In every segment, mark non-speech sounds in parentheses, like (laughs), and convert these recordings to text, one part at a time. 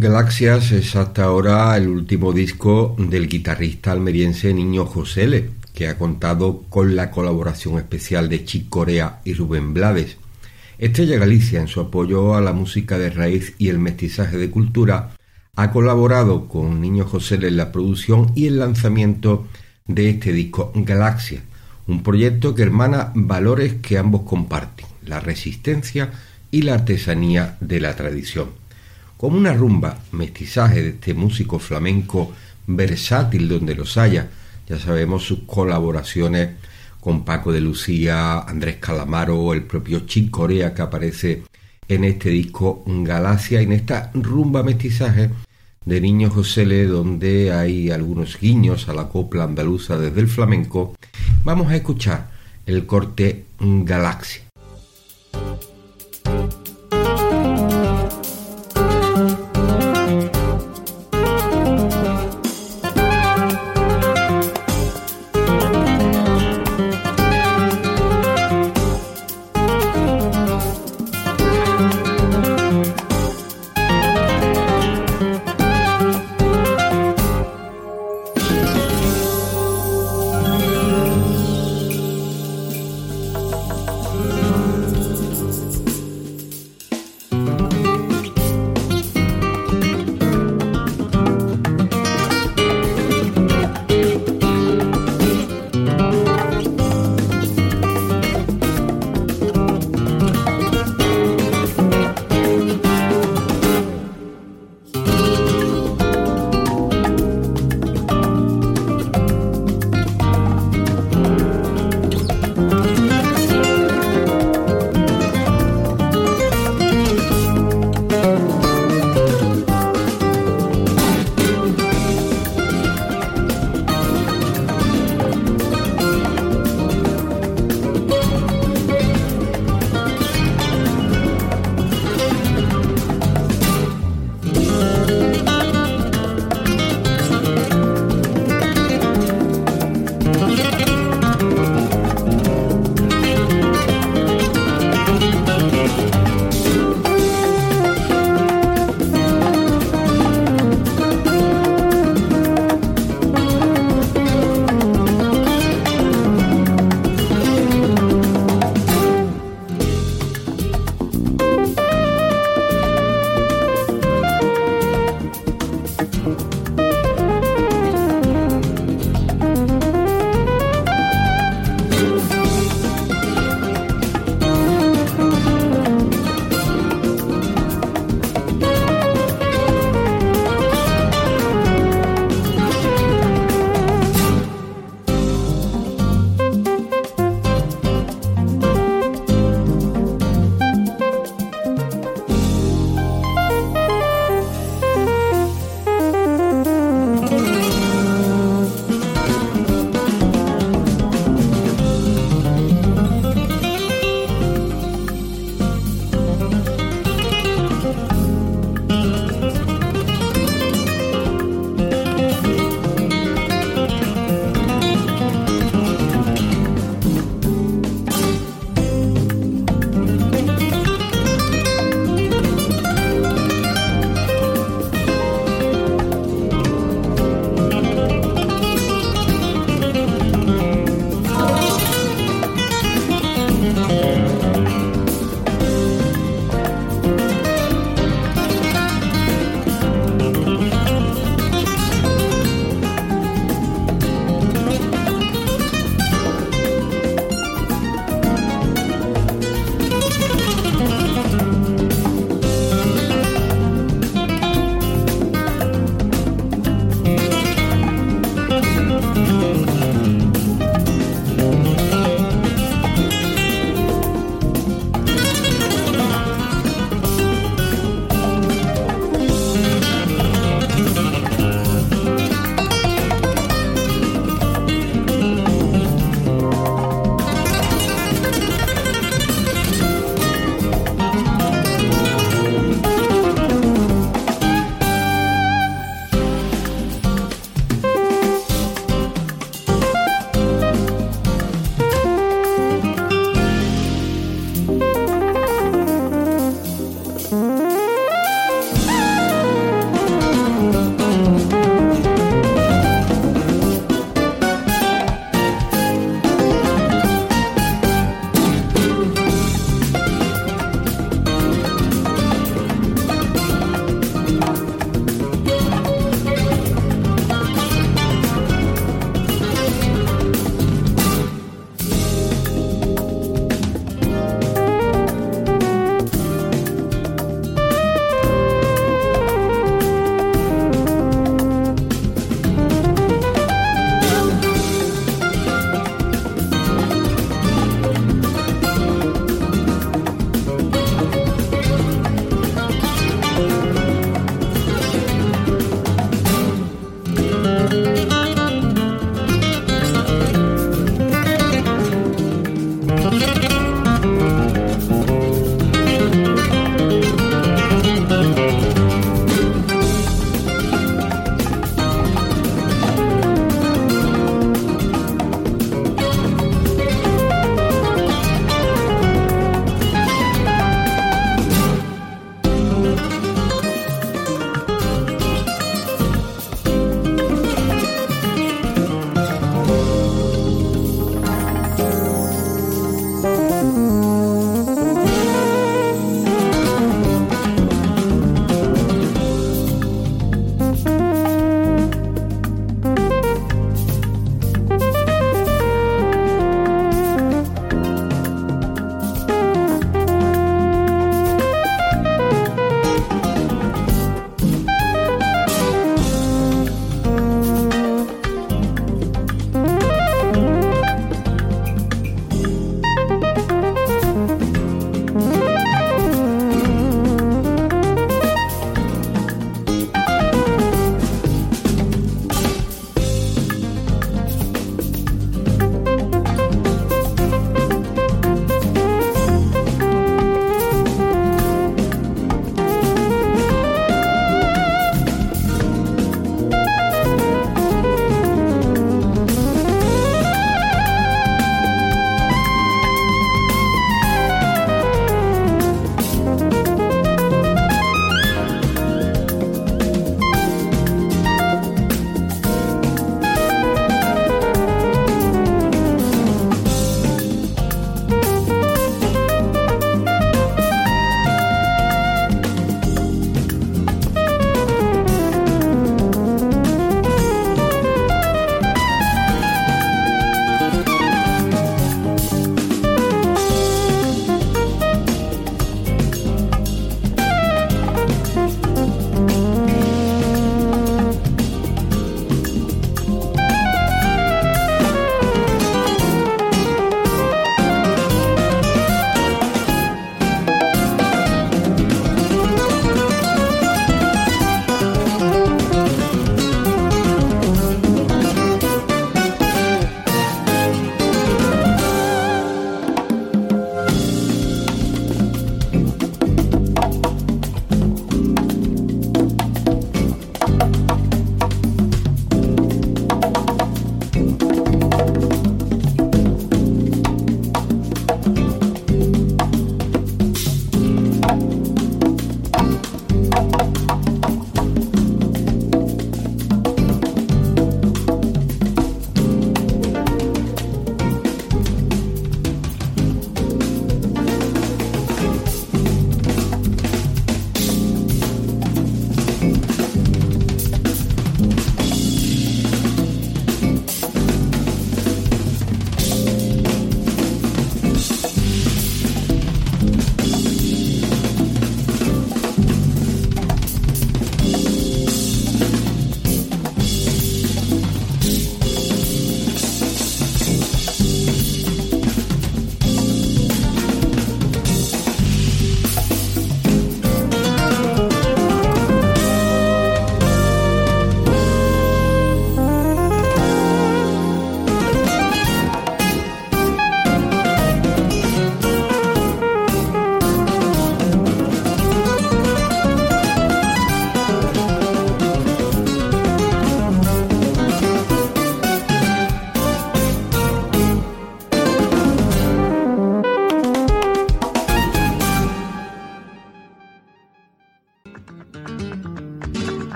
Galaxias es hasta ahora el último disco del guitarrista almeriense Niño Josele, que ha contado con la colaboración especial de Chick Corea y Rubén Blades. Estrella Galicia, en su apoyo a la música de raíz y el mestizaje de cultura, ha colaborado con Niño Josele en la producción y el lanzamiento de este disco Galaxia, un proyecto que hermana valores que ambos comparten, la resistencia y la artesanía de la tradición. Como una rumba, mestizaje de este músico flamenco versátil donde los haya, ya sabemos sus colaboraciones con Paco de Lucía, Andrés Calamaro el propio Chick Corea que aparece en este disco Galaxia en esta rumba mestizaje de Niño José Le, donde hay algunos guiños a la copla andaluza desde el flamenco, vamos a escuchar el corte Galaxia.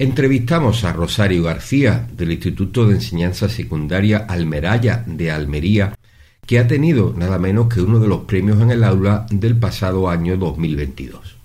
Entrevistamos a Rosario García del Instituto de Enseñanza Secundaria Almeraya de Almería, que ha tenido nada menos que uno de los premios en el aula del pasado año 2022.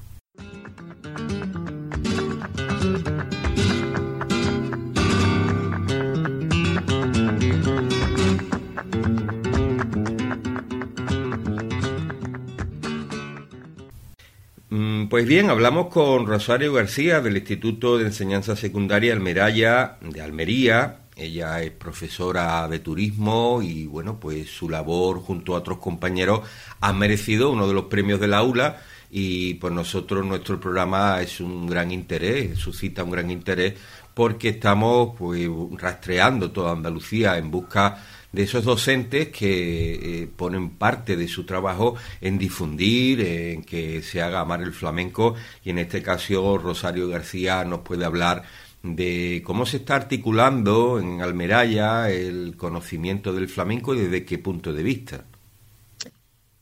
Pues bien, hablamos con Rosario García del Instituto de Enseñanza Secundaria Almeraya de Almería. Ella es profesora de turismo y bueno, pues su labor junto a otros compañeros ha merecido uno de los premios del aula y por nosotros nuestro programa es un gran interés, suscita un gran interés porque estamos pues rastreando toda Andalucía en busca de esos docentes que eh, ponen parte de su trabajo en difundir, en que se haga amar el flamenco y en este caso Rosario García nos puede hablar de cómo se está articulando en Almeraya el conocimiento del flamenco y desde qué punto de vista.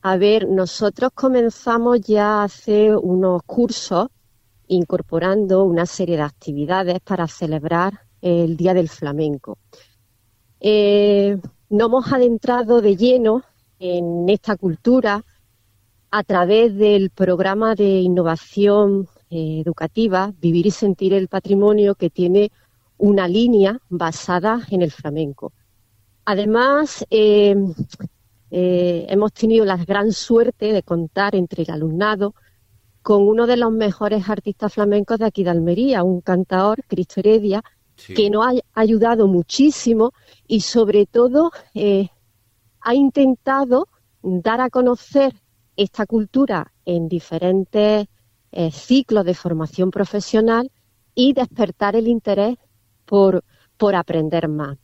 A ver, nosotros comenzamos ya hace unos cursos incorporando una serie de actividades para celebrar el Día del Flamenco. Eh, nos hemos adentrado de lleno en esta cultura a través del programa de innovación eh, educativa Vivir y Sentir el Patrimonio, que tiene una línea basada en el flamenco. Además, eh, eh, hemos tenido la gran suerte de contar entre el alumnado con uno de los mejores artistas flamencos de aquí de Almería, un cantador, Cristo Heredia, que nos ha ayudado muchísimo y sobre todo eh, ha intentado dar a conocer esta cultura en diferentes eh, ciclos de formación profesional y despertar el interés por, aprender más.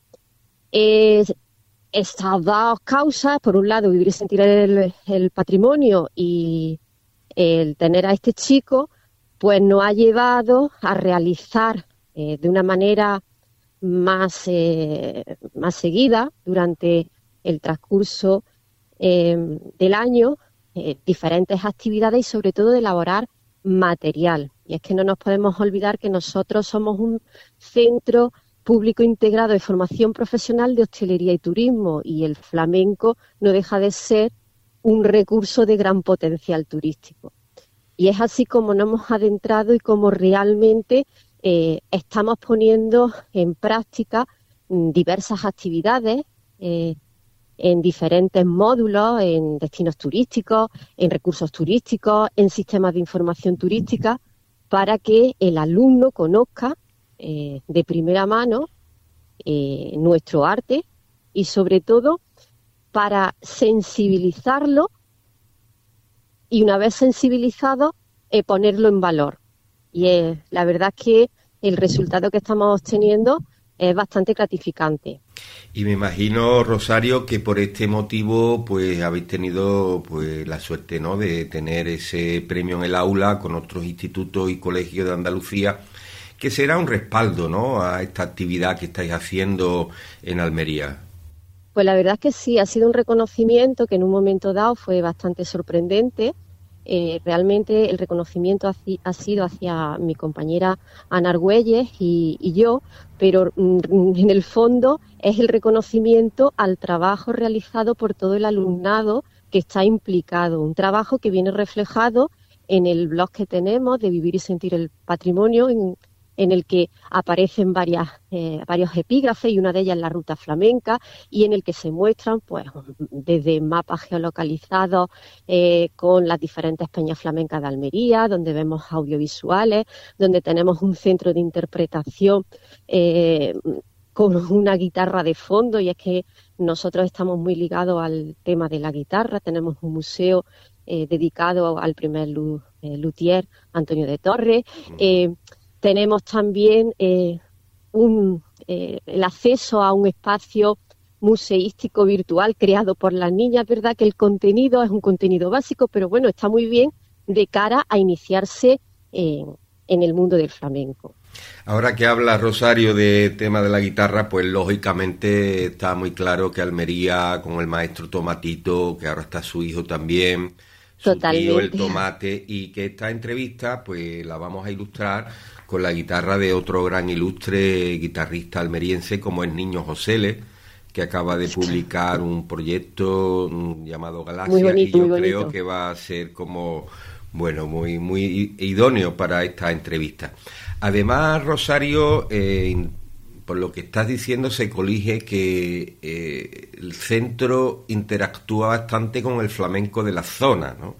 estas dos causas, por un lado, vivir y sentir el, el patrimonio y el tener a este chico, pues nos ha llevado a realizar eh, de una manera más, eh, más seguida durante el transcurso eh, del año diferentes actividades y sobre todo de elaborar material. Y es que no nos podemos olvidar que nosotros somos un centro público integrado de formación profesional de hostelería y turismo y el flamenco no deja de ser un recurso de gran potencial turístico. Y es así como nos hemos adentrado y como realmente eh, estamos poniendo en práctica mm, diversas actividades eh, en diferentes módulos, en destinos turísticos, en recursos turísticos, en sistemas de información turística, para que el alumno conozca eh, de primera mano nuestro arte y sobre todo para sensibilizarlo y una vez sensibilizado ponerlo en valor y la verdad es que el resultado que estamos obteniendo es bastante gratificante. Y me imagino, Rosario, que por este motivo pues habéis tenido pues la suerte ¿no? de tener ese premio en el aula con otros institutos y colegios de Andalucía, que será un respaldo ¿no? a esta actividad que estáis haciendo en Almería. Pues la verdad es que sí, ha sido un reconocimiento que en un momento dado fue bastante sorprendente eh, realmente el reconocimiento ha, sido hacia mi compañera Ana Argüelles y, yo, pero mm, en el fondo es el reconocimiento al trabajo realizado por todo el alumnado que está implicado, un trabajo que viene reflejado en el blog que tenemos de Vivir y Sentir el Patrimonio, en, en el que aparecen varias, eh, varios epígrafes y una de ellas la ruta flamenca y en el que se muestran pues desde mapas geolocalizados eh, con las diferentes peñas flamencas de Almería, donde vemos audiovisuales, donde tenemos un centro de interpretación eh, con una guitarra de fondo y es que nosotros estamos muy ligados al tema de la guitarra, tenemos un museo dedicado al primer luthier Antonio de Torres. Tenemos también eh, eh, el acceso a un espacio museístico virtual creado por las niñas, ¿verdad? Que el contenido es un contenido básico, pero bueno, está muy bien de cara a iniciarse en, el mundo del flamenco. Ahora que habla Rosario de tema de la guitarra, pues lógicamente está muy claro que Almería con el maestro Tomatito, que ahora está su hijo también, su tío el Tomate, y que esta entrevista pues la vamos a ilustrar con la guitarra de otro gran ilustre guitarrista almeriense como es Niño Josele, que acaba de publicar un proyecto mm, llamado Galaxia y yo creo que va a ser como bueno muy muy idóneo para esta entrevista. Además, Rosario, eh, por lo que estás diciendo, se colige que eh, el centro interactúa bastante con el flamenco de la zona, ¿no?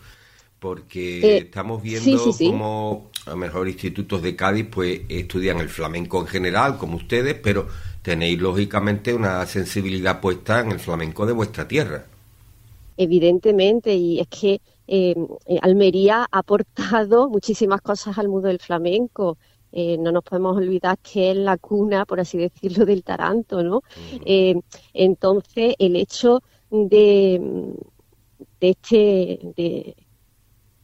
Porque eh, estamos viendo cómo, a lo mejor, institutos de Cádiz, pues estudian el flamenco en general, como ustedes, pero tenéis, lógicamente, una sensibilidad puesta en el flamenco de vuestra tierra. Evidentemente, y es que Almería ha aportado (laughs) muchísimas cosas al mundo del flamenco. Eh, no nos podemos olvidar que es la cuna, por así decirlo, del taranto, ¿no? Eh, entonces, el hecho de, de este, de,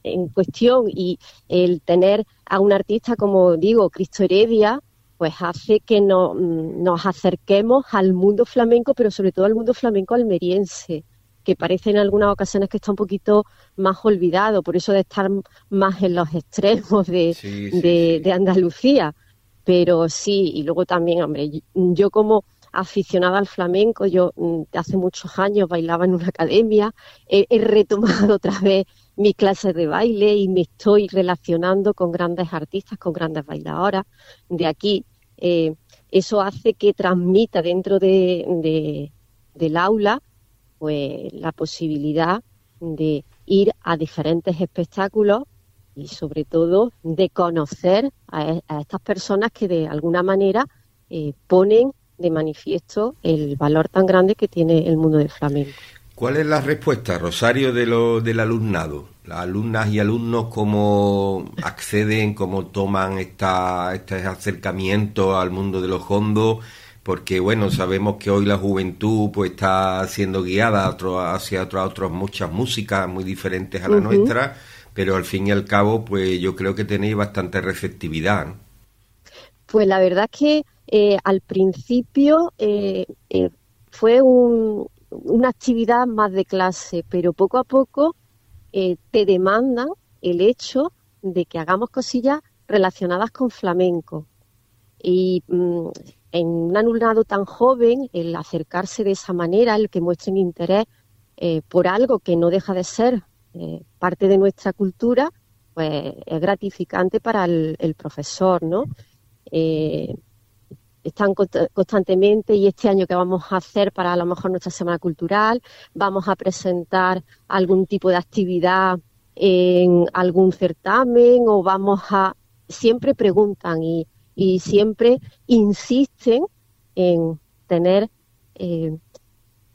en cuestión y el tener a un artista como digo, Cristo Heredia, pues hace que nos acerquemos al mundo flamenco, pero sobre todo al mundo flamenco almeriense que parece en algunas ocasiones que está un poquito más olvidado, por eso de estar más en los extremos de, de, Andalucía. Pero sí, y luego también, hombre, yo como aficionada al flamenco, yo mm, hace muchos años bailaba en una academia, he, retomado (laughs) otra vez mis clases de baile y me estoy relacionando con grandes artistas, con grandes bailadoras de aquí. Eh, eso hace que transmita dentro de, del aula pues la posibilidad de ir a diferentes espectáculos y sobre todo de conocer a, e, estas personas que de alguna manera eh, ponen de manifiesto el valor tan grande que tiene el mundo del flamenco. ¿Cuál es la respuesta, Rosario, de lo, del alumnado? Las alumnas y alumnos, ¿cómo acceden, cómo toman esta, este acercamiento al mundo de los hondos? porque bueno, sabemos que hoy la juventud pues está siendo guiada hacia otras muchas músicas muy diferentes a la nuestra, pero al fin y al cabo pues yo creo que tenéis bastante receptividad. Pues la verdad es que eh, al principio eh, eh, fue una actividad más de clase, pero poco a poco te demandan el hecho de que hagamos cosillas relacionadas con flamenco. Y mm, en un alumnado tan joven, el acercarse de esa manera, el que muestren interés por algo que no deja de ser parte de nuestra cultura, pues es gratificante para el, profesor, ¿no? Eh, están constantemente y este año que vamos a hacer para a lo mejor nuestra semana cultural, vamos a presentar algún tipo de actividad en algún certamen o vamos a siempre preguntan y siempre insisten en tener eh,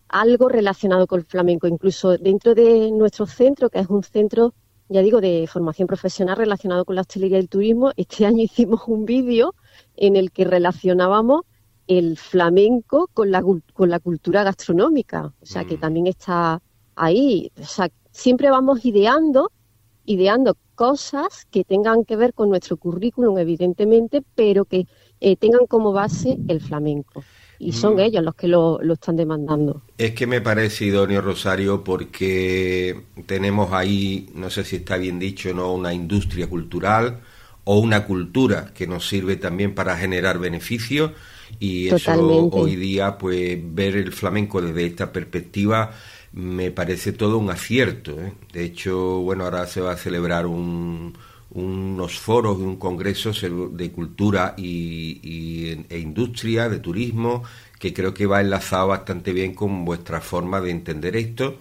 algo relacionado con el flamenco. Incluso dentro de nuestro centro, que es un centro, ya digo, de formación profesional relacionado con la hostelería y el turismo, este año (laughs) hicimos un vídeo en el que relacionábamos el flamenco con la, con la cultura gastronómica. O sea, que mm. también está ahí. O sea, siempre vamos ideando, ideando cosas que tengan que ver con nuestro currículum, evidentemente, pero que eh, tengan como base el flamenco. Y son mm. ellos los que lo, lo, están demandando. Es que me parece idóneo, Rosario, porque tenemos ahí, no sé si está bien dicho, no una industria cultural o una cultura que nos sirve también para generar beneficios y eso hoy día, pues ver el flamenco desde esta perspectiva me parece todo un acierto. ¿eh? De hecho, bueno, ahora se va a celebrar un, unos foros y un congreso de cultura y, e industria, de turismo, que creo que va enlazado bastante bien con vuestra forma de entender esto.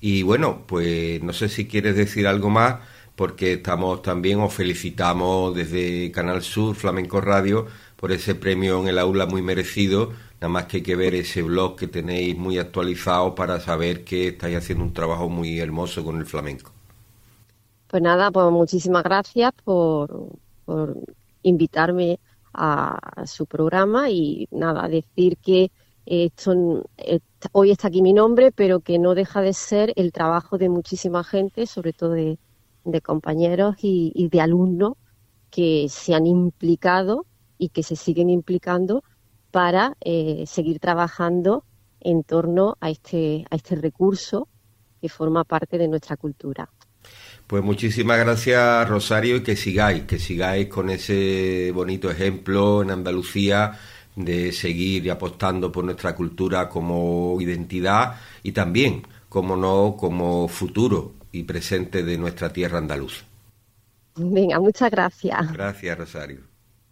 Y bueno, pues no sé si quieres decir algo más, porque estamos también, os felicitamos desde Canal Sur, Flamenco Radio, por ese premio en el aula muy merecido Nada más que hay que ver ese blog que tenéis muy actualizado para saber que estáis haciendo un trabajo muy hermoso con el flamenco. Pues nada, pues muchísimas gracias por, invitarme a, su programa y nada, decir que esto, hoy está aquí mi nombre, pero que no deja de ser el trabajo de muchísima gente, sobre todo de, compañeros y, de alumnos que se han implicado y que se siguen implicando para eh, seguir trabajando en torno a este, a este recurso que forma parte de nuestra cultura. Pues muchísimas gracias Rosario y que sigáis, que sigáis con ese bonito ejemplo en Andalucía de seguir apostando por nuestra cultura como identidad y también, como no, como futuro y presente de nuestra tierra andaluza. Venga, muchas gracias. Gracias, Rosario.